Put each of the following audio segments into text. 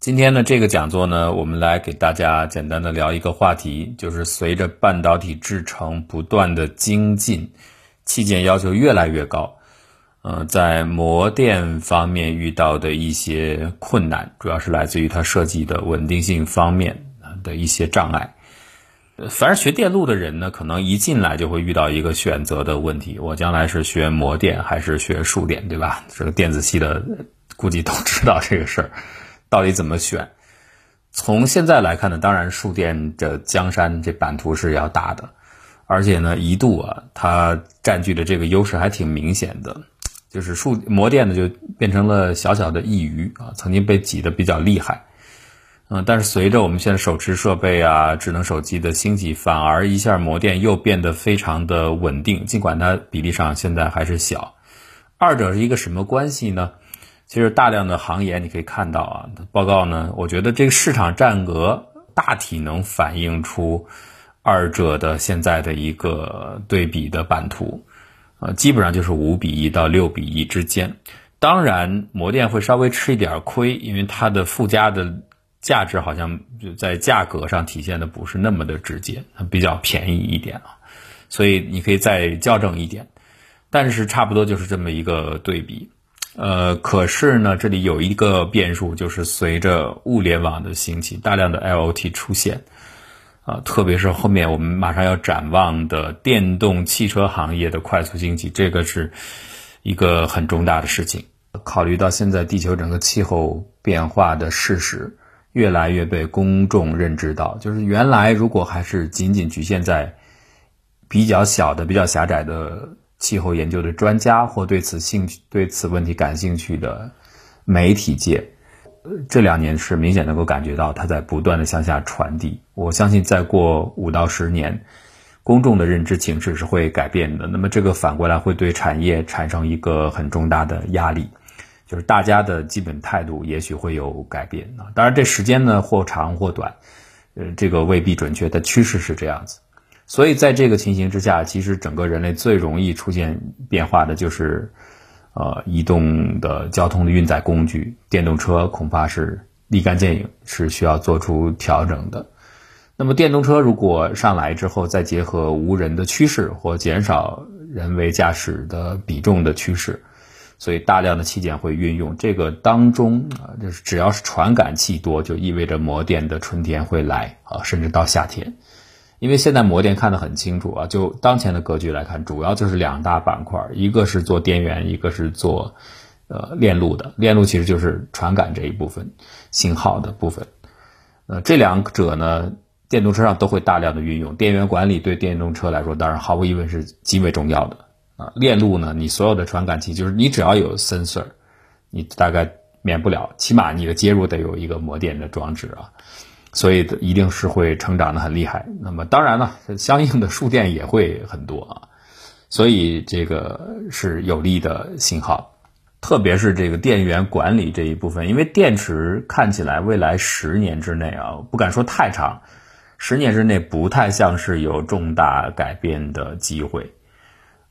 今天呢，这个讲座呢，我们来给大家简单的聊一个话题，就是随着半导体制程不断的精进，器件要求越来越高，呃，在模电方面遇到的一些困难，主要是来自于它设计的稳定性方面的一些障碍。凡是学电路的人呢，可能一进来就会遇到一个选择的问题：我将来是学模电还是学数电，对吧？这个电子系的估计都知道这个事儿，到底怎么选？从现在来看呢，当然数电这江山这版图是要大的，而且呢，一度啊，它占据的这个优势还挺明显的，就是数模电呢就变成了小小的一隅啊，曾经被挤得比较厉害。嗯，但是随着我们现在手持设备啊、智能手机的兴起，反而一下模电又变得非常的稳定，尽管它比例上现在还是小。二者是一个什么关系呢？其实大量的行业你可以看到啊，报告呢，我觉得这个市场占额大体能反映出二者的现在的一个对比的版图，呃，基本上就是五比一到六比一之间。当然，模电会稍微吃一点亏，因为它的附加的。价值好像就在价格上体现的不是那么的直接，它比较便宜一点啊，所以你可以再校正一点，但是差不多就是这么一个对比。呃，可是呢，这里有一个变数，就是随着物联网的兴起，大量的 IoT 出现，啊，特别是后面我们马上要展望的电动汽车行业的快速兴起，这个是一个很重大的事情。考虑到现在地球整个气候变化的事实。越来越被公众认知到，就是原来如果还是仅仅局限在比较小的、比较狭窄的气候研究的专家或对此兴趣、对此问题感兴趣的媒体界，呃这两年是明显能够感觉到它在不断的向下传递。我相信再过五到十年，公众的认知形势是会改变的。那么这个反过来会对产业产生一个很重大的压力。就是大家的基本态度也许会有改变啊，当然这时间呢或长或短，呃，这个未必准确，但趋势是这样子。所以在这个情形之下，其实整个人类最容易出现变化的就是，呃，移动的交通的运载工具，电动车恐怕是立竿见影，是需要做出调整的。那么电动车如果上来之后，再结合无人的趋势或减少人为驾驶的比重的趋势。所以大量的器件会运用这个当中啊，就是只要是传感器多，就意味着模电的春天会来啊，甚至到夏天。因为现在模电看得很清楚啊，就当前的格局来看，主要就是两大板块，一个是做电源，一个是做呃链路的。链路其实就是传感这一部分信号的部分。呃，这两者呢，电动车上都会大量的运用。电源管理对电动车来说，当然毫无疑问是极为重要的。啊，链路呢？你所有的传感器，就是你只要有 sensor，你大概免不了，起码你的接入得有一个模电的装置啊，所以一定是会成长的很厉害。那么当然了，相应的数电也会很多啊，所以这个是有利的信号，特别是这个电源管理这一部分，因为电池看起来未来十年之内啊，不敢说太长，十年之内不太像是有重大改变的机会。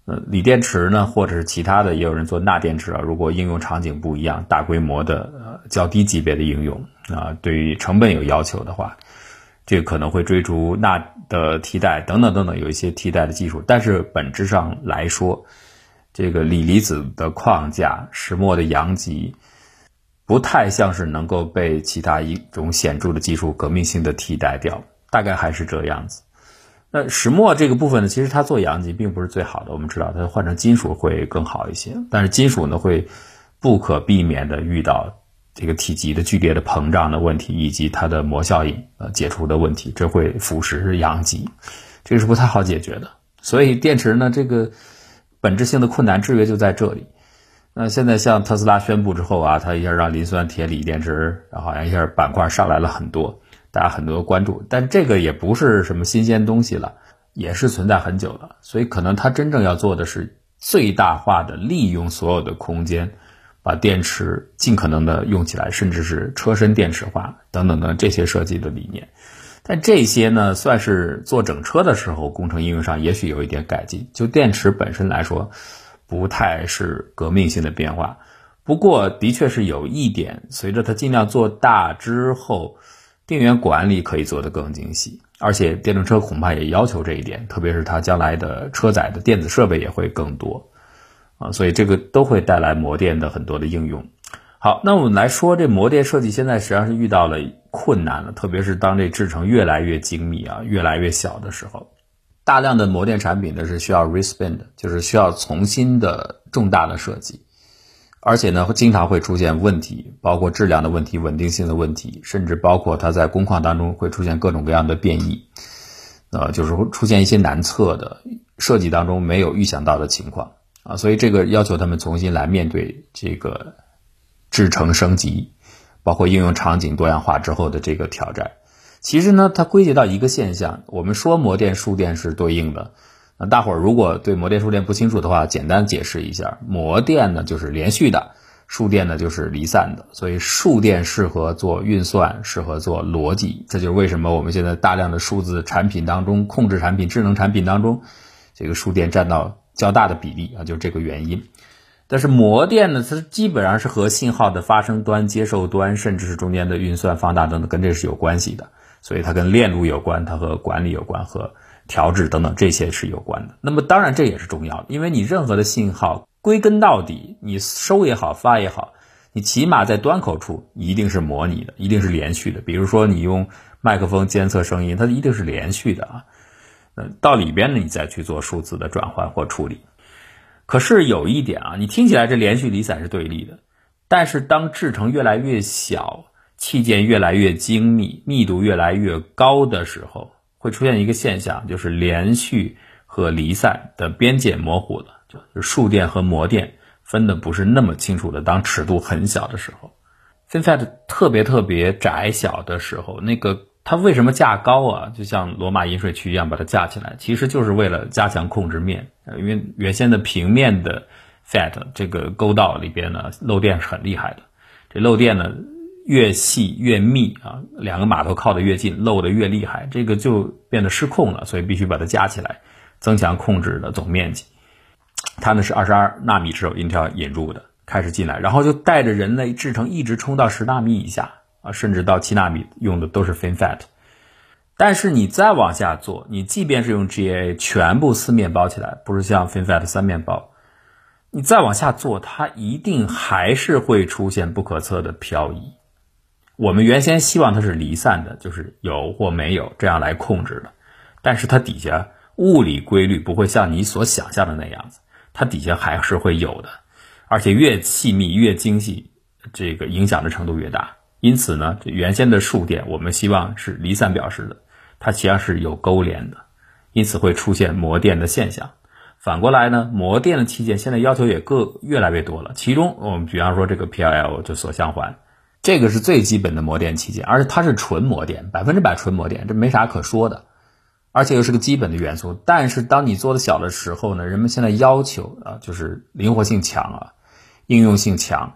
呃，锂电池呢，或者是其他的，也有人做钠电池啊。如果应用场景不一样，大规模的、呃较低级别的应用啊，对于成本有要求的话，这可能会追逐钠的替代等等等等，有一些替代的技术。但是本质上来说，这个锂离子的框架、石墨的阳极，不太像是能够被其他一种显著的技术革命性的替代掉，大概还是这样子。那石墨这个部分呢，其实它做阳极并不是最好的。我们知道，它换成金属会更好一些。但是金属呢，会不可避免的遇到这个体积的剧烈的膨胀的问题，以及它的膜效应呃解除的问题，这会腐蚀阳极，这个是不太好解决的。所以电池呢，这个本质性的困难制约就在这里。那现在像特斯拉宣布之后啊，它一下让磷酸铁锂电池，然后好像一下板块上来了很多。大家很多关注，但这个也不是什么新鲜东西了，也是存在很久了。所以可能它真正要做的是最大化的利用所有的空间，把电池尽可能的用起来，甚至是车身电池化等等的这些设计的理念。但这些呢，算是做整车的时候工程应用上也许有一点改进。就电池本身来说，不太是革命性的变化。不过的确是有一点，随着它尽量做大之后，电源管理可以做得更精细，而且电动车恐怕也要求这一点，特别是它将来的车载的电子设备也会更多啊，所以这个都会带来模电的很多的应用。好，那我们来说这模电设计现在实际上是遇到了困难了，特别是当这制程越来越精密啊，越来越小的时候，大量的模电产品呢是需要 respin 的，就是需要重新的重大的设计，而且呢经常会出现问题，包括质量的问题、稳定性的问题，甚至包括它在工况当中会出现各种各样的变异，呃，就是会出现一些难测的设计当中没有预想到的情况啊，所以这个要求他们重新来面对这个。制程升级，包括应用场景多样化之后的这个挑战，其实呢，它归结到一个现象。我们说模电数电是对应的，大伙儿如果对模电数电不清楚的话，简单解释一下，模电呢就是连续的，数电呢就是离散的。所以数电适合做运算，适合做逻辑，这就是为什么我们现在大量的数字产品当中，控制产品、智能产品当中，这个数电占到较大的比例啊，就这个原因。但是模电呢，它基本上是和信号的发生端、接受端，甚至是中间的运算、放大等等，跟这是有关系的。所以它跟链路有关，它和管理有关，和调制等等这些是有关的。那么当然这也是重要的，因为你任何的信号，归根到底，你收也好，发也好，你起码在端口处一定是模拟的，一定是连续的。比如说你用麦克风监测声音，它一定是连续的啊。嗯，到里边呢，你再去做数字的转换或处理。可是有一点啊，你听起来这连续离散是对立的，但是当制程越来越小，器件越来越精密，密度越来越高的时候，会出现一个现象，就是连续和离散的边界模糊了，就是数电和模电分的不是那么清楚的。当尺度很小的时候，FinFET 特别特别窄小的时候，那个。它为什么架高啊？就像罗马饮水渠一样把它架起来，其实就是为了加强控制面。因为原先的平面的 FET 这个沟道里边呢，漏电是很厉害的。这漏电呢越细越密啊，两个码头靠得越近，漏得越厉害，这个就变得失控了。所以必须把它加起来，增强控制的总面积。它呢是二十二纳米时候 Intel 引入的，开始进来，然后就带着人类制程一直冲到十纳米以下。啊，甚至到七纳米用的都是 FinFET，但是你再往下做，你即便是用 GAA 全部四面包起来，不是像 FinFET 三面包，你再往下做，它一定还是会出现不可测的漂移。我们原先希望它是离散的，就是有或没有这样来控制的，但是它底下物理规律不会像你所想象的那样子，它底下还是会有的，而且越细密越精细，这个影响的程度越大。因此呢，这原先的数电我们希望是离散表示的，它实际上是有勾连的，因此会出现模电的现象。反过来呢，模电的器件现在要求也各越来越多了。其中我们比方说这个 PLL 就锁相环，这个是最基本的模电器件，而且它是纯模电，百分之百纯模电，这没啥可说的，而且又是个基本的元素。但是当你做的小的时候呢，人们现在要求啊，就是灵活性强啊，应用性强，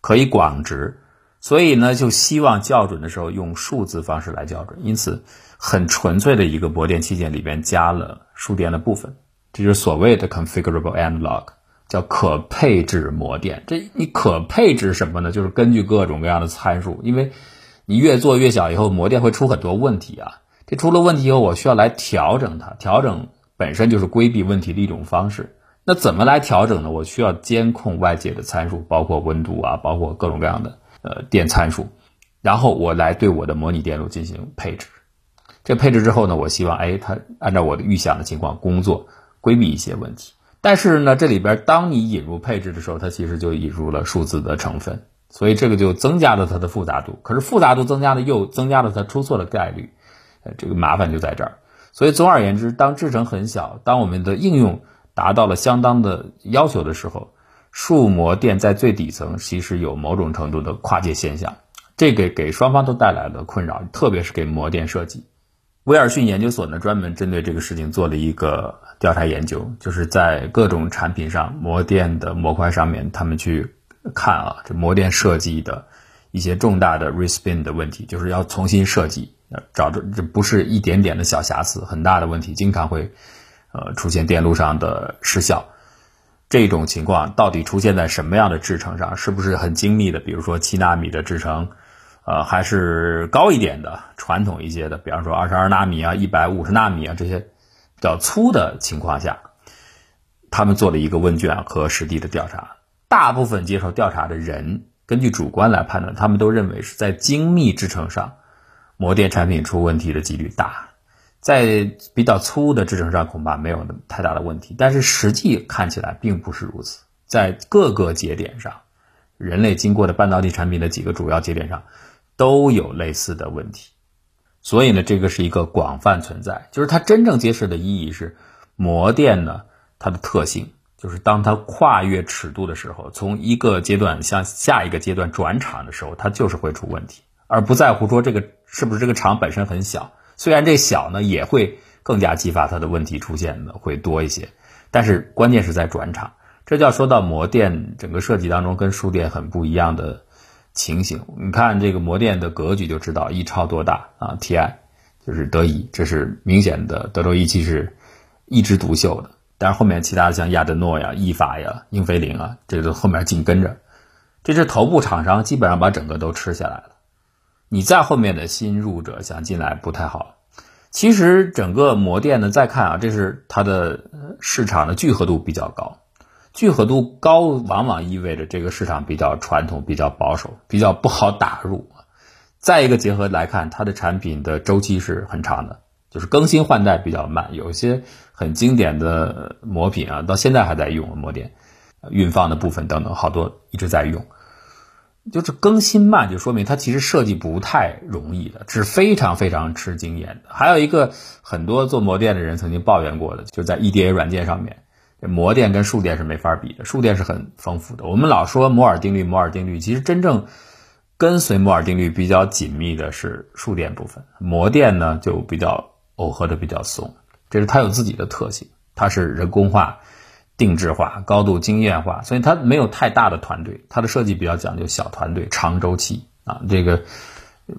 可以广值。所以呢，就希望校准的时候用数字方式来校准，因此很纯粹的一个模电器件里边加了数电的部分，这就是所谓的 configurable analog，叫可配置模电。这你可配置什么呢？就是根据各种各样的参数，因为你越做越小以后，模电会出很多问题啊。这出了问题以后，我需要来调整它，调整本身就是规避问题的一种方式。那怎么来调整呢？我需要监控外界的参数，包括温度啊，包括各种各样的。呃，电参数，然后我来对我的模拟电路进行配置。这配置之后呢，我希望哎，它按照我的预想的情况工作，规避一些问题。但是呢，这里边当你引入配置的时候，它其实就引入了数字的成分，所以这个就增加了它的复杂度。可是复杂度增加了，又增加了它出错的概率。呃，这个麻烦就在这儿。所以总而言之，当制程很小，当我们的应用达到了相当的要求的时候。数模电在最底层其实有某种程度的跨界现象，这个给双方都带来了困扰，特别是给模电设计。威尔逊研究所呢专门针对这个事情做了一个调查研究，就是在各种产品上模电的模块上面，他们去看啊，这模电设计的一些重大的 respin 的问题，就是要重新设计，找着这不是一点点的小瑕疵，很大的问题，经常会呃出现电路上的失效。这种情况到底出现在什么样的制程上？是不是很精密的？比如说七纳米的制程，呃，还是高一点的传统一些的，比方说二十二纳米啊、一百五十纳米啊这些比较粗的情况下，他们做了一个问卷和实地的调查，大部分接受调查的人根据主观来判断，他们都认为是在精密制程上，模电产品出问题的几率大。在比较粗的制程上恐怕没有那么太大的问题，但是实际看起来并不是如此。在各个节点上，人类经过的半导体产品的几个主要节点上都有类似的问题。所以呢，这个是一个广泛存在。就是它真正揭示的意义是，模电呢它的特性就是当它跨越尺度的时候，从一个阶段向下一个阶段转场的时候，它就是会出问题，而不在乎说这个是不是这个场本身很小。虽然这小呢，也会更加激发它的问题出现的会多一些，但是关键是在转场，这就要说到模电整个设计当中跟数电很不一样的情形。你看这个模电的格局就知道，一超多大啊？TI 就是德仪，这是明显的德州仪器是一枝独秀的，但是后面其他的像亚德诺呀、意法呀、英飞凌啊，这都后面紧跟着，这是头部厂商基本上把整个都吃下来了。你在后面的新入者想进来不太好。其实整个模电呢，再看啊，这是它的市场的聚合度比较高。聚合度高往往意味着这个市场比较传统、比较保守、比较不好打入。再一个结合来看，它的产品的周期是很长的，就是更新换代比较慢。有些很经典的模品啊，到现在还在用模电，运放的部分等等，好多一直在用。就是更新慢，就说明它其实设计不太容易的，是非常非常吃经验的。还有一个很多做模电的人曾经抱怨过的，就在 EDA 软件上面，这模电跟数电是没法比的，数电是很丰富的。我们老说摩尔定律，摩尔定律，其实真正跟随摩尔定律比较紧密的是数电部分，模电呢就比较耦合的比较松，这是它有自己的特性，它是人工化。定制化、高度经验化，所以它没有太大的团队，它的设计比较讲究小团队、长周期啊。这个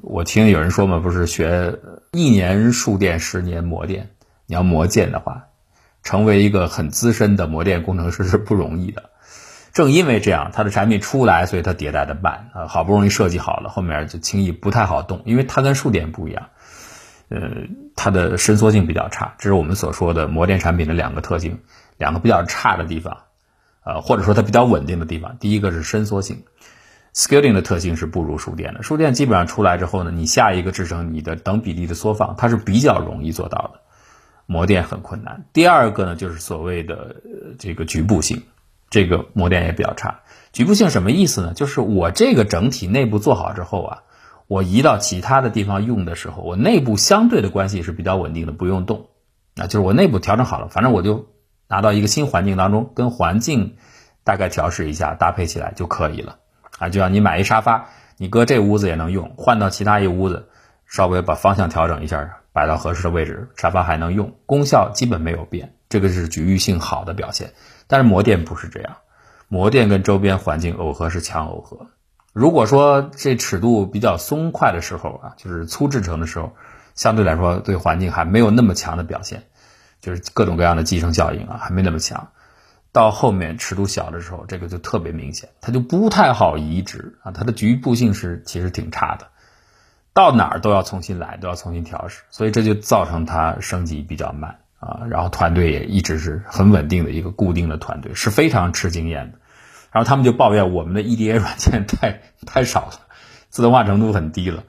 我听有人说嘛，不是学一年数电，十年模电。你要磨剑的话，成为一个很资深的模电工程师是不容易的。正因为这样，它的产品出来，所以它迭代的慢啊。好不容易设计好了，后面就轻易不太好动，因为它跟数电不一样，呃，它的伸缩性比较差。这是我们所说的模电产品的两个特性。两个比较差的地方，呃，或者说它比较稳定的地方，第一个是伸缩性，scaling 的特性是不如数电的。数电基本上出来之后呢，你下一个制成你的等比例的缩放，它是比较容易做到的，模电很困难。第二个呢，就是所谓的这个局部性，这个模电也比较差。局部性什么意思呢？就是我这个整体内部做好之后啊，我移到其他的地方用的时候，我内部相对的关系是比较稳定的，不用动。啊，就是我内部调整好了，反正我就。拿到一个新环境当中，跟环境大概调试一下，搭配起来就可以了啊。就像你买一沙发，你搁这屋子也能用，换到其他一屋子，稍微把方向调整一下，摆到合适的位置，沙发还能用，功效基本没有变。这个是局域性好的表现。但是模电不是这样，模电跟周边环境耦合是强耦合。如果说这尺度比较松快的时候啊，就是粗制成的时候，相对来说对环境还没有那么强的表现。就是各种各样的寄生效应啊，还没那么强。到后面尺度小的时候，这个就特别明显，它就不太好移植啊，它的局部性是其实挺差的，到哪儿都要重新来，都要重新调试，所以这就造成它升级比较慢啊。然后团队也一直是很稳定的一个固定的团队，是非常吃经验的。然后他们就抱怨我们的 EDA 软件太太少了，自动化程度很低了。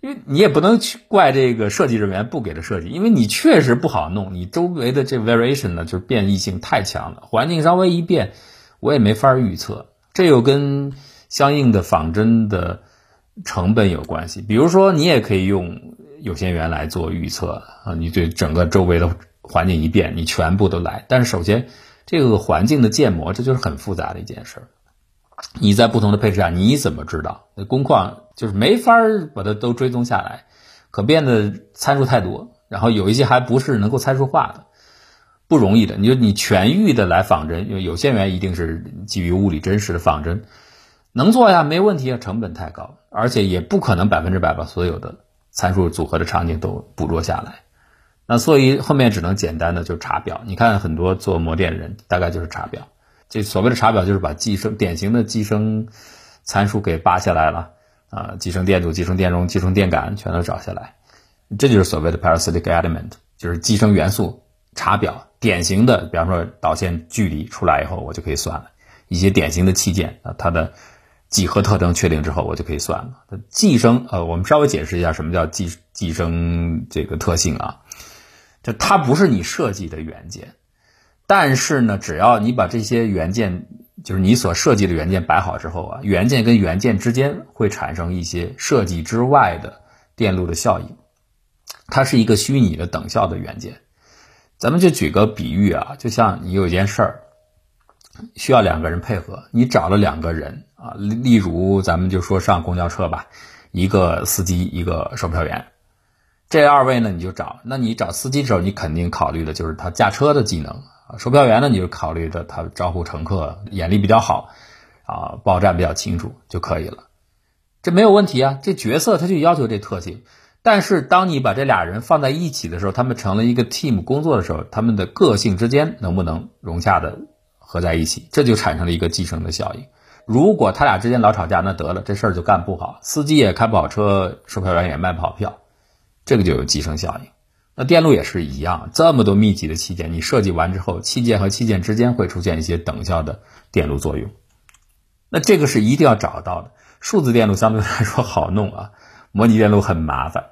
因为你也不能去怪这个设计人员不给的设计，因为你确实不好弄，你周围的这 variation 呢，就是变异性太强了，环境稍微一变，我也没法预测。这又跟相应的仿真的成本有关系。比如说，你也可以用有限元来做预测啊，你对整个周围的环境一变，你全部都来。但是首先，这个环境的建模，这就是很复杂的一件事儿。你在不同的配置下，你怎么知道？那工况就是没法把它都追踪下来，可变的参数太多，然后有一些还不是能够参数化的，不容易的。你就你全域的来仿真，因为有限元一定是基于物理真实的仿真，能做呀，没问题啊，成本太高，而且也不可能百分之百把所有的参数组合的场景都捕捉下来。那所以后面只能简单的就查表。你看很多做模电的人，大概就是查表。这所谓的查表就是把寄生典型的寄生参数给扒下来了啊，寄生电阻、寄生电容、寄生电感全都找下来，这就是所谓的 parasitic element，就是寄生元素查表。典型的，比方说导线距离出来以后，我就可以算了。一些典型的器件啊，它的几何特征确定之后，我就可以算了。寄生，呃，我们稍微解释一下什么叫寄寄生这个特性啊，就它不是你设计的元件。但是呢，只要你把这些元件，就是你所设计的元件摆好之后啊，元件跟元件之间会产生一些设计之外的电路的效应，它是一个虚拟的等效的元件。咱们就举个比喻啊，就像你有一件事儿需要两个人配合，你找了两个人啊，例例如咱们就说上公交车吧，一个司机，一个售票员，这二位呢你就找，那你找司机的时候，你肯定考虑的就是他驾车的技能。售票员呢，你就考虑着他招呼乘客眼力比较好，啊，报站比较清楚就可以了，这没有问题啊。这角色他就要求这特性，但是当你把这俩人放在一起的时候，他们成了一个 team 工作的时候，他们的个性之间能不能融洽的合在一起，这就产生了一个寄生的效应。如果他俩之间老吵架，那得了，这事儿就干不好，司机也开不好车，售票员也卖不好票，这个就有寄生效应。那电路也是一样，这么多密集的器件，你设计完之后，器件和器件之间会出现一些等效的电路作用。那这个是一定要找到的。数字电路相对来说好弄啊，模拟电路很麻烦。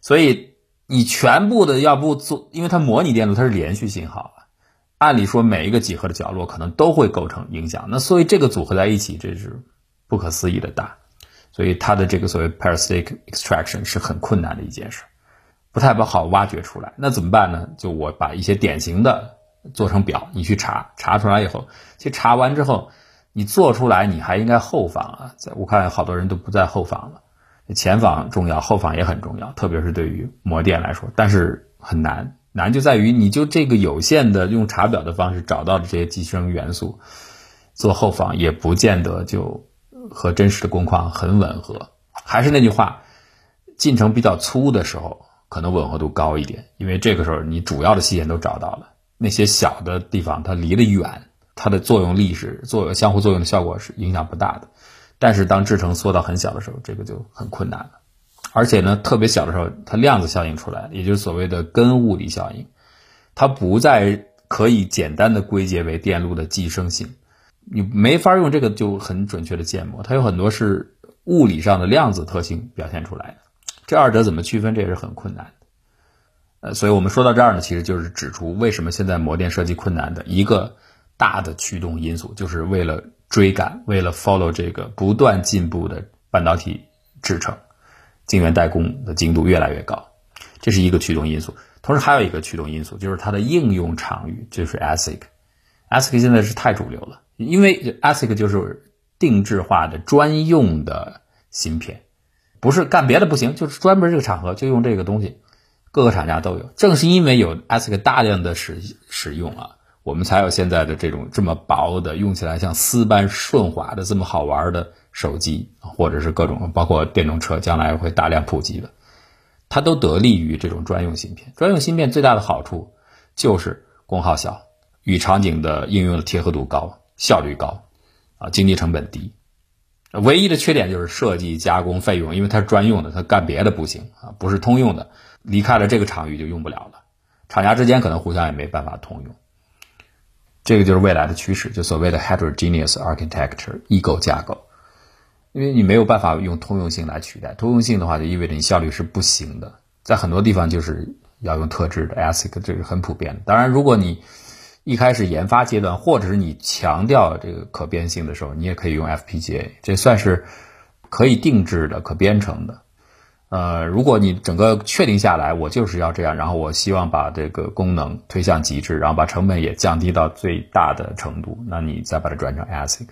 所以你全部的要不做，因为它模拟电路它是连续信号啊，按理说每一个几何的角落可能都会构成影响。那所以这个组合在一起，这是不可思议的大。所以它的这个所谓 parasitic extraction 是很困难的一件事。不太不好挖掘出来，那怎么办呢？就我把一些典型的做成表，你去查，查出来以后，其实查完之后，你做出来你还应该后仿啊。在我看好多人都不在后仿了，前仿重要，后仿也很重要，特别是对于模电来说，但是很难，难就在于你就这个有限的用查表的方式找到的这些寄生元素，做后仿也不见得就和真实的工况很吻合。还是那句话，进程比较粗的时候。可能吻合度高一点，因为这个时候你主要的器件都找到了，那些小的地方它离得远，它的作用力是作相互作用的效果是影响不大的。但是当制程缩到很小的时候，这个就很困难了。而且呢，特别小的时候，它量子效应出来，也就是所谓的根物理效应，它不再可以简单的归结为电路的寄生性，你没法用这个就很准确的建模，它有很多是物理上的量子特性表现出来的。这二者怎么区分？这也是很困难的。呃，所以我们说到这儿呢，其实就是指出为什么现在模电设计困难的一个大的驱动因素，就是为了追赶，为了 follow 这个不断进步的半导体制程、晶圆代工的精度越来越高，这是一个驱动因素。同时还有一个驱动因素，就是它的应用场域，就是 ASIC。ASIC 现在是太主流了，因为 ASIC 就是定制化的专用的芯片。不是干别的不行，就是专门这个场合就用这个东西，各个厂家都有。正是因为有 ASIC 大量的使使用啊，我们才有现在的这种这么薄的，用起来像丝般顺滑的这么好玩的手机，或者是各种包括电动车将来会大量普及的，它都得力于这种专用芯片。专用芯片最大的好处就是功耗小，与场景的应用的贴合度高，效率高，啊，经济成本低。唯一的缺点就是设计加工费用，因为它是专用的，它干别的不行啊，不是通用的，离开了这个场域就用不了了。厂家之间可能互相也没办法通用。这个就是未来的趋势，就所谓的 heterogeneous architecture 异构架构，因为你没有办法用通用性来取代，通用性的话就意味着你效率是不行的，在很多地方就是要用特制的 ASIC，这是很普遍的。当然，如果你一开始研发阶段，或者是你强调这个可变性的时候，你也可以用 FPGA，这算是可以定制的、可编程的。呃，如果你整个确定下来，我就是要这样，然后我希望把这个功能推向极致，然后把成本也降低到最大的程度，那你再把它转成 ASIC。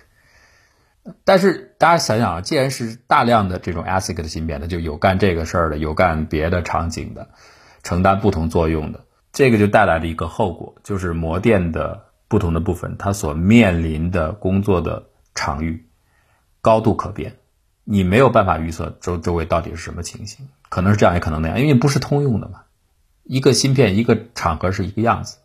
但是大家想想啊，既然是大量的这种 ASIC 的芯片，它就有干这个事儿的，有干别的场景的，承担不同作用的。这个就带来了一个后果，就是模电的不同的部分，它所面临的工作的场域高度可变，你没有办法预测周周围到底是什么情形，可能是这样，也可能那样，因为你不是通用的嘛。一个芯片一个场合是一个样子，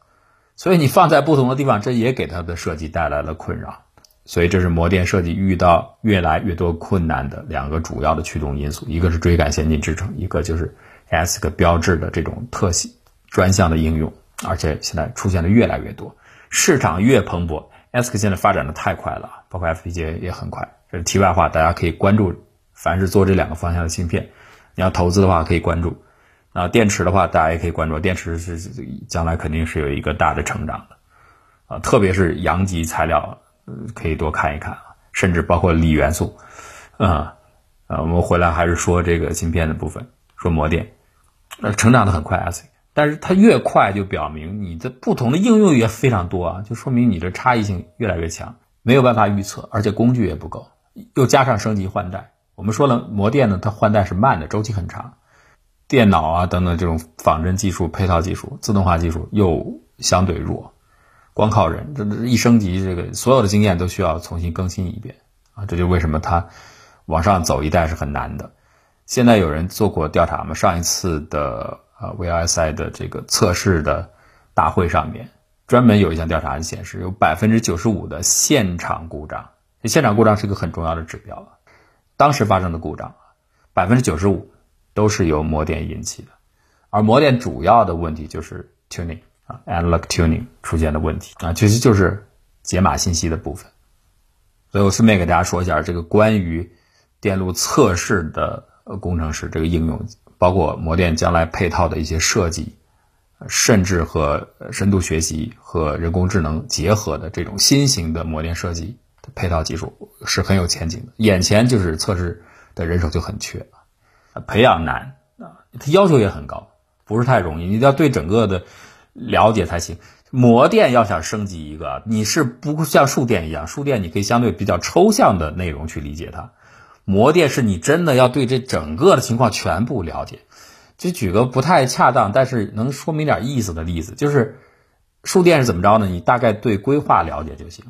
所以你放在不同的地方，这也给它的设计带来了困扰。所以这是模电设计遇到越来越多困难的两个主要的驱动因素，一个是追赶先进制程，一个就是 ASIC 标志的这种特性专项的应用，而且现在出现的越来越多，市场越蓬勃，ASIC 现在发展的太快了，包括 FPGA 也很快。这是题外话，大家可以关注，凡是做这两个方向的芯片，你要投资的话可以关注。啊，电池的话，大家也可以关注，电池是将来肯定是有一个大的成长的，啊，特别是阳极材料。可以多看一看啊，甚至包括锂元素，啊啊，我们回来还是说这个芯片的部分，说模电，呃，成长的很快啊，但是它越快就表明你的不同的应用也非常多啊，就说明你的差异性越来越强，没有办法预测，而且工具也不够，又加上升级换代，我们说了模电呢，它换代是慢的，周期很长，电脑啊等等这种仿真技术、配套技术、自动化技术又相对弱。光靠人，这这一升级，这个所有的经验都需要重新更新一遍啊！这就为什么它往上走一代是很难的。现在有人做过调查吗？上一次的呃 VLSI 的这个测试的大会上面，专门有一项调查显示，有百分之九十五的现场故障。现场故障是一个很重要的指标。当时发生的故障，百分之九十五都是由模电引起的，而模电主要的问题就是 tuning。Analog tuning 出现的问题啊，其实就是解码信息的部分。所以我顺便给大家说一下，这个关于电路测试的工程师这个应用，包括模电将来配套的一些设计，甚至和深度学习和人工智能结合的这种新型的模电设计的配套技术是很有前景的。眼前就是测试的人手就很缺，培养难啊，它要求也很高，不是太容易。你要对整个的。了解才行。模电要想升级一个，你是不像数电一样，数电你可以相对比较抽象的内容去理解它。模电是你真的要对这整个的情况全部了解。就举个不太恰当，但是能说明点意思的例子，就是数电是怎么着呢？你大概对规划了解就行。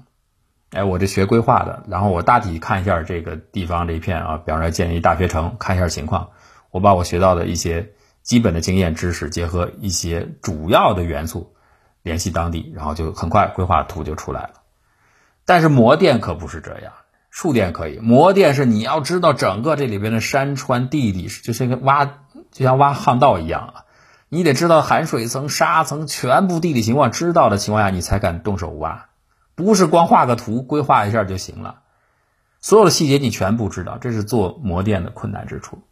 哎，我这学规划的，然后我大体看一下这个地方这一片啊，比方说建一大学城，看一下情况，我把我学到的一些。基本的经验知识结合一些主要的元素，联系当地，然后就很快规划图就出来了。但是模电可不是这样，数电可以，模电是你要知道整个这里边的山川地理，就像个挖，就像挖巷道一样啊，你得知道含水层、沙层全部地理情况，知道的情况下你才敢动手挖，不是光画个图规划一下就行了，所有的细节你全部知道，这是做模电的困难之处。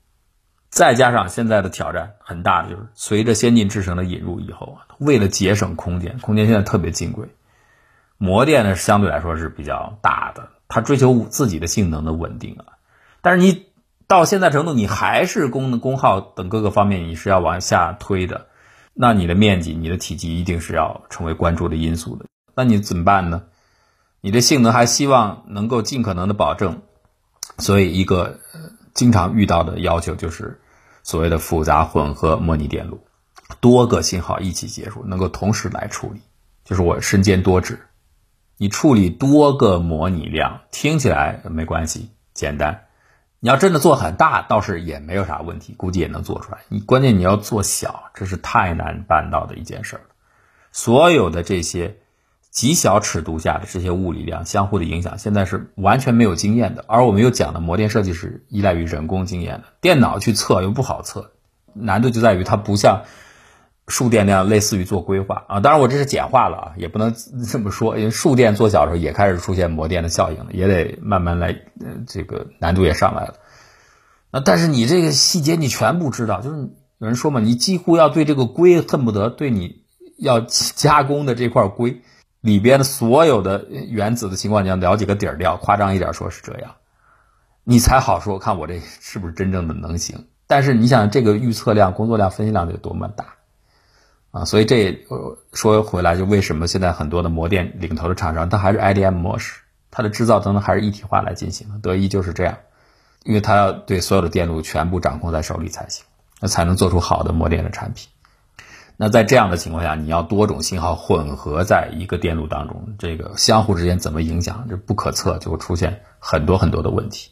再加上现在的挑战很大的就是，随着先进制程的引入以后，为了节省空间，空间现在特别金贵，模电呢相对来说是比较大的，它追求自己的性能的稳定啊。但是你到现在程度，你还是功能功耗等各个方面你是要往下推的，那你的面积、你的体积一定是要成为关注的因素的。那你怎么办呢？你的性能还希望能够尽可能的保证，所以一个。经常遇到的要求就是所谓的复杂混合模拟电路，多个信号一起接入，能够同时来处理，就是我身兼多职。你处理多个模拟量，听起来没关系，简单。你要真的做很大，倒是也没有啥问题，估计也能做出来。你关键你要做小，这是太难办到的一件事儿。所有的这些。极小尺度下的这些物理量相互的影响，现在是完全没有经验的。而我们又讲的模电设计是依赖于人工经验的，电脑去测又不好测，难度就在于它不像数电那样类似于做规划啊。当然我这是简化了啊，也不能这么说，因为数电做小的时候也开始出现模电的效应了，也得慢慢来，这个难度也上来了。那但是你这个细节你全部知道，就是有人说嘛，你几乎要对这个硅恨不得对你要加工的这块硅。里边的所有的原子的情况，你要了解个底儿掉，夸张一点说是这样，你才好说看我这是不是真正的能行。但是你想，这个预测量、工作量、分析量得多么大啊！所以这说回来，就为什么现在很多的模电领头的厂商，它还是 IDM 模式，它的制造等等还是一体化来进行的。德一就是这样，因为它要对所有的电路全部掌控在手里才行，那才能做出好的模电的产品。那在这样的情况下，你要多种信号混合在一个电路当中，这个相互之间怎么影响，这不可测，就会出现很多很多的问题。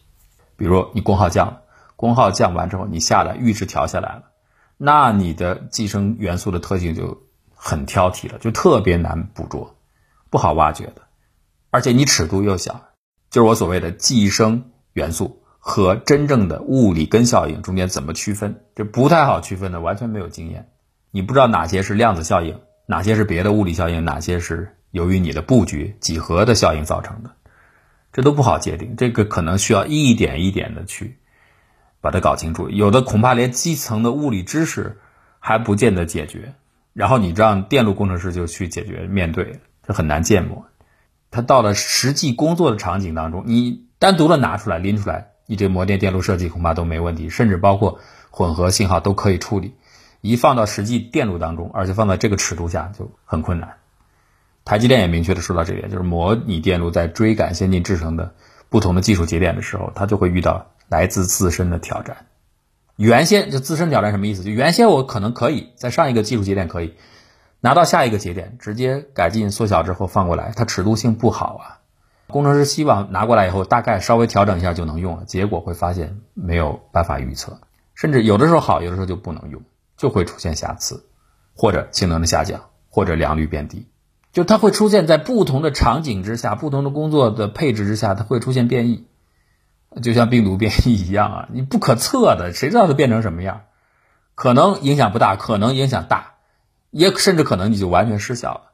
比如你功耗降，功耗降完之后，你下来阈值调下来了，那你的寄生元素的特性就很挑剔了，就特别难捕捉，不好挖掘的，而且你尺度又小，就是我所谓的寄生元素和真正的物理根效应中间怎么区分，这不太好区分的，完全没有经验，你不知道哪些是量子效应，哪些是别的物理效应，哪些是由于你的布局几何的效应造成的，这都不好界定，这个可能需要一点一点的去把它搞清楚，有的恐怕连基层的物理知识还不见得解决。然后你让电路工程师就去解决面对，这很难建模。他到了实际工作的场景当中，你单独的拿出来拎出来，你这模电电路设计恐怕都没问题，甚至包括混合信号都可以处理。一放到实际电路当中，而且放在这个尺度下就很困难。台积电也明确的说到这点，就是模拟电路在追赶先进制程的不同的技术节点的时候，它就会遇到来自自身的挑战。原先就自身挑战什么意思？就原先我可能可以在上一个技术节点可以拿到下一个节点，直接改进缩小之后放过来，它尺度性不好啊。工程师希望拿过来以后大概稍微调整一下就能用了，结果会发现没有办法预测，甚至有的时候好，有的时候就不能用，就会出现瑕疵，或者性能的下降，或者良率变低，就它会出现在不同的场景之下，不同的工作的配置之下，它会出现变异。就像病毒变异一样啊，你不可测的，谁知道它变成什么样？可能影响不大，可能影响大，也甚至可能你就完全失效了。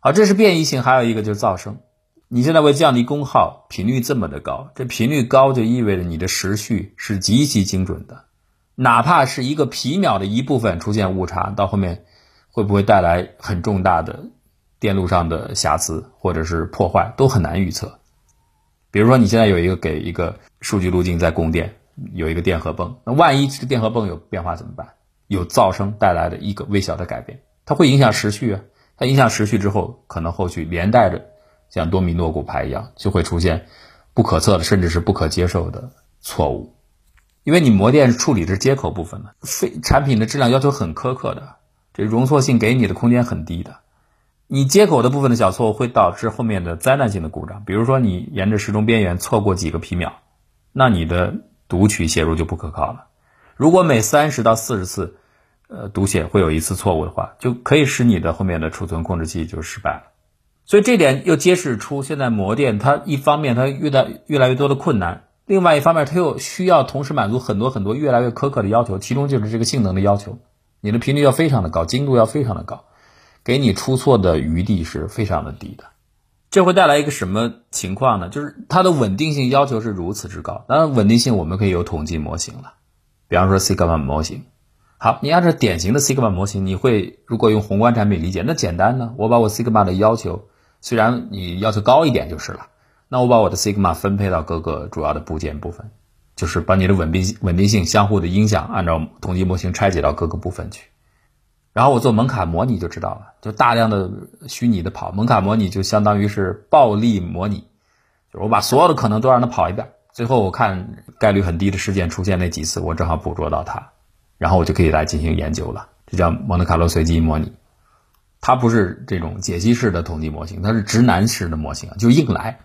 好，这是变异性，还有一个就是噪声。你现在为降低功耗，频率这么的高，这频率高就意味着你的时序是极其精准的，哪怕是一个皮秒的一部分出现误差，到后面会不会带来很重大的电路上的瑕疵或者是破坏，都很难预测。比如说，你现在有一个给一个数据路径在供电，有一个电荷泵，那万一这个电荷泵有变化怎么办？有噪声带来的一个微小的改变，它会影响时序啊。它影响时序之后，可能后续连带着像多米诺骨牌一样，就会出现不可测的，甚至是不可接受的错误。因为你模电是处理的是接口部分的，非产品的质量要求很苛刻的，这容错性给你的空间很低的。你接口的部分的小错误会导致后面的灾难性的故障，比如说你沿着时钟边缘错过几个皮秒，那你的读取写入就不可靠了。如果每三十到四十次，呃，读写会有一次错误的话，就可以使你的后面的储存控制器就失败了。所以这点又揭示出现在模电它一方面它遇到越来越多的困难，另外一方面它又需要同时满足很多很多越来越苛刻的要求，其中就是这个性能的要求，你的频率要非常的高，精度要非常的高。给你出错的余地是非常的低的，这会带来一个什么情况呢？就是它的稳定性要求是如此之高。当然，稳定性我们可以有统计模型了，比方说 Sigma 模型。好，你按照典型的 Sigma 模型，你会如果用宏观产品理解，那简单呢？我把我 Sigma 的要求，虽然你要求高一点就是了，那我把我的 Sigma 分配到各个主要的部件部分，就是把你的稳定稳定性相互的影响，按照统计模型拆解到各个部分去。然后我做蒙卡模拟就知道了，就大量的虚拟的跑蒙卡模拟，就相当于是暴力模拟，就是我把所有的可能都让它跑一遍，最后我看概率很低的事件出现那几次，我正好捕捉到它，然后我就可以来进行研究了。这叫蒙特卡洛随机模拟，它不是这种解析式的统计模型，它是直男式的模型，就硬来。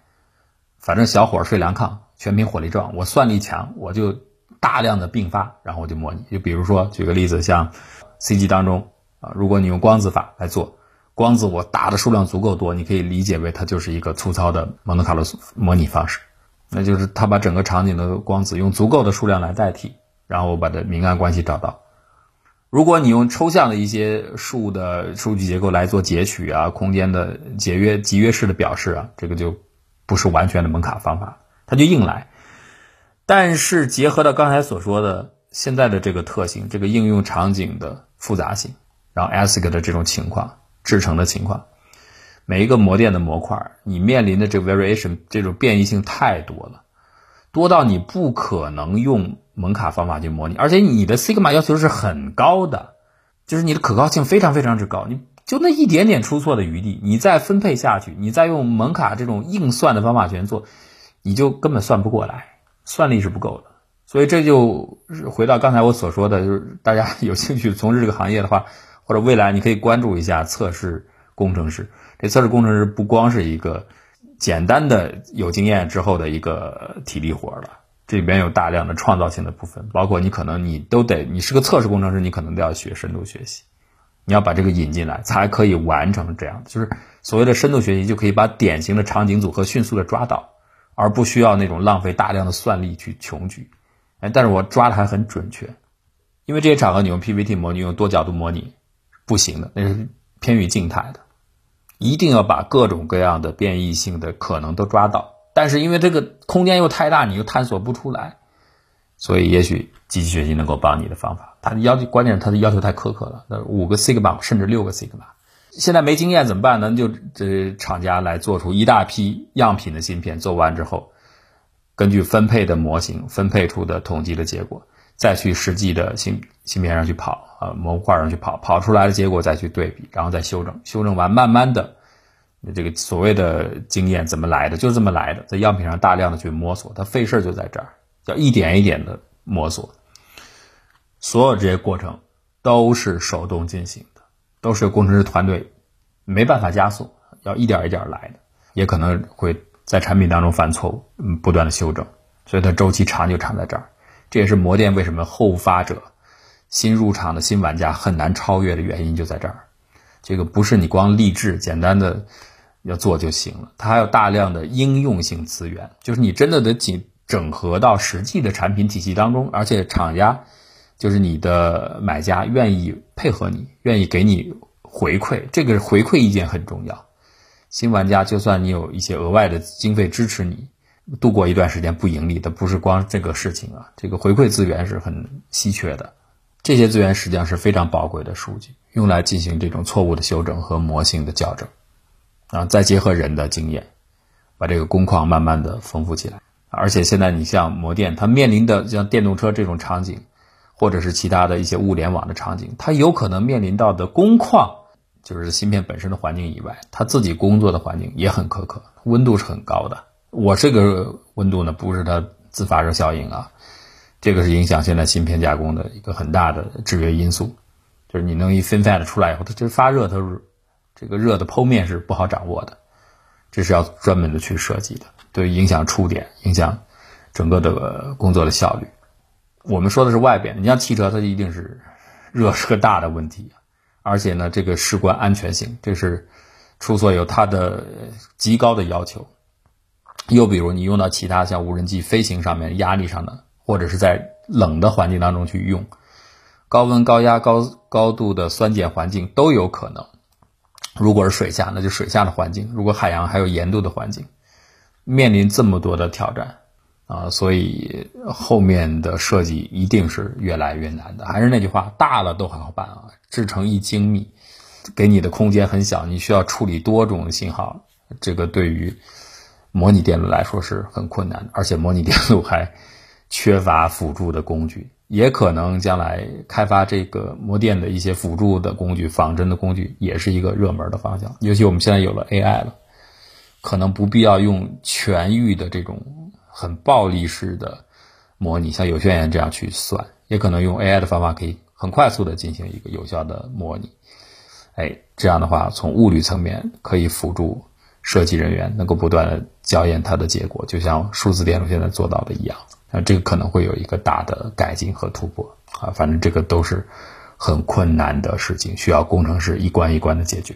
反正小伙睡凉炕，全凭火力壮，我算力强，我就大量的并发，然后我就模拟。就比如说举个例子，像 C G 当中。啊，如果你用光子法来做，光子我打的数量足够多，你可以理解为它就是一个粗糙的蒙特卡洛模拟方式，那就是它把整个场景的光子用足够的数量来代替，然后我把这明暗关系找到。如果你用抽象的一些数的数据结构来做截取啊，空间的节约集约式的表示啊，这个就不是完全的蒙卡方法，它就硬来。但是结合到刚才所说的现在的这个特性，这个应用场景的复杂性。然后 ASIC 的这种情况，制成的情况，每一个模电的模块，你面临的这个 variation 这种变异性太多了，多到你不可能用蒙卡方法去模拟，而且你的 sigma 要求是很高的，就是你的可靠性非常非常之高，你就那一点点出错的余地，你再分配下去，你再用蒙卡这种硬算的方法去做，你就根本算不过来，算力是不够的。所以这就回到刚才我所说的，就是大家有兴趣从事这个行业的话。或者未来你可以关注一下测试工程师。这测试工程师不光是一个简单的有经验之后的一个体力活了，这里边有大量的创造性的部分，包括你可能你都得，你是个测试工程师，你可能都要学深度学习。你要把这个引进来，才可以完成这样。就是所谓的深度学习，就可以把典型的场景组合迅速的抓到，而不需要那种浪费大量的算力去穷举。哎，但是我抓的还很准确，因为这些场合你用 PPT 模拟、用多角度模拟不行的，那是偏于静态的，一定要把各种各样的变异性的可能都抓到。但是因为这个空间又太大，你又探索不出来，所以也许机器学习能够帮你的方法。它的要求，关键是它的要求太苛刻了，那五个 sigma 甚至六个 sigma。现在没经验怎么办呢？就这厂家来做出一大批样品的芯片，做完之后，根据分配的模型分配出的统计的结果，再去实际的芯芯片上去跑啊，模块上去跑，跑出来的结果再去对比，然后再修正，修正完慢慢的。这个所谓的经验怎么来的？就这么来的，在样品上大量的去摸索，它费事就在这儿，要一点一点的摸索。所有这些过程都是手动进行的，都是工程师团队没办法加速，要一点一点来的，也可能会在产品当中犯错误，嗯，不断的修正，所以它周期长就长在这儿。这也是模电为什么后发者、新入场的新玩家很难超越的原因，就在这儿。这个不是你光励志简单的。要做就行了，它还有大量的应用性资源，就是你真的得紧整合到实际的产品体系当中，而且厂家就是你的买家愿意配合你，愿意给你回馈，这个回馈意见很重要。新玩家就算你有一些额外的经费支持你度过一段时间不盈利，它不是光这个事情啊，这个回馈资源是很稀缺的，这些资源实际上是非常宝贵的数据，用来进行这种错误的修正和模型的校正。啊，再结合人的经验，把这个工况慢慢的丰富起来。而且现在你像模电，它面临的像电动车这种场景，或者是其他的一些物联网的场景，它有可能面临到的工况，就是芯片本身的环境以外，它自己工作的环境也很苛刻，温度是很高的。我这个温度呢，不是它自发热效应啊，这个是影响现在芯片加工的一个很大的制约因素。就是你能一 FinFET 出来以后，它就是发热，它是。这个热的剖面是不好掌握的，这是要专门的去设计的，对影响触点，影响整个的工作的效率。我们说的是外边，你像汽车，它一定是热是个大的问题，而且呢，这个事关安全性，这是出所有它的极高的要求。又比如你用到其他像无人机飞行上面压力上的，或者是在冷的环境当中去用，高温、高压、高高度的酸碱环境都有可能。如果是水下，那就水下的环境；如果海洋还有盐度的环境，面临这么多的挑战啊，所以后面的设计一定是越来越难的。还是那句话，大了都很好办啊，制成一精密，给你的空间很小，你需要处理多种信号，这个对于模拟电路来说是很困难的，而且模拟电路还缺乏辅助的工具。也可能将来开发这个模电的一些辅助的工具、仿真的工具，也是一个热门的方向。尤其我们现在有了 AI 了，可能不必要用全域的这种很暴力式的模拟，像有限元这样去算，也可能用 AI 的方法可以很快速的进行一个有效的模拟。哎，这样的话，从物理层面可以辅助设计人员能够不断的校验它的结果，就像数字电路现在做到的一样。那这个可能会有一个大的改进和突破啊，反正这个都是很困难的事情，需要工程师一关一关的解决。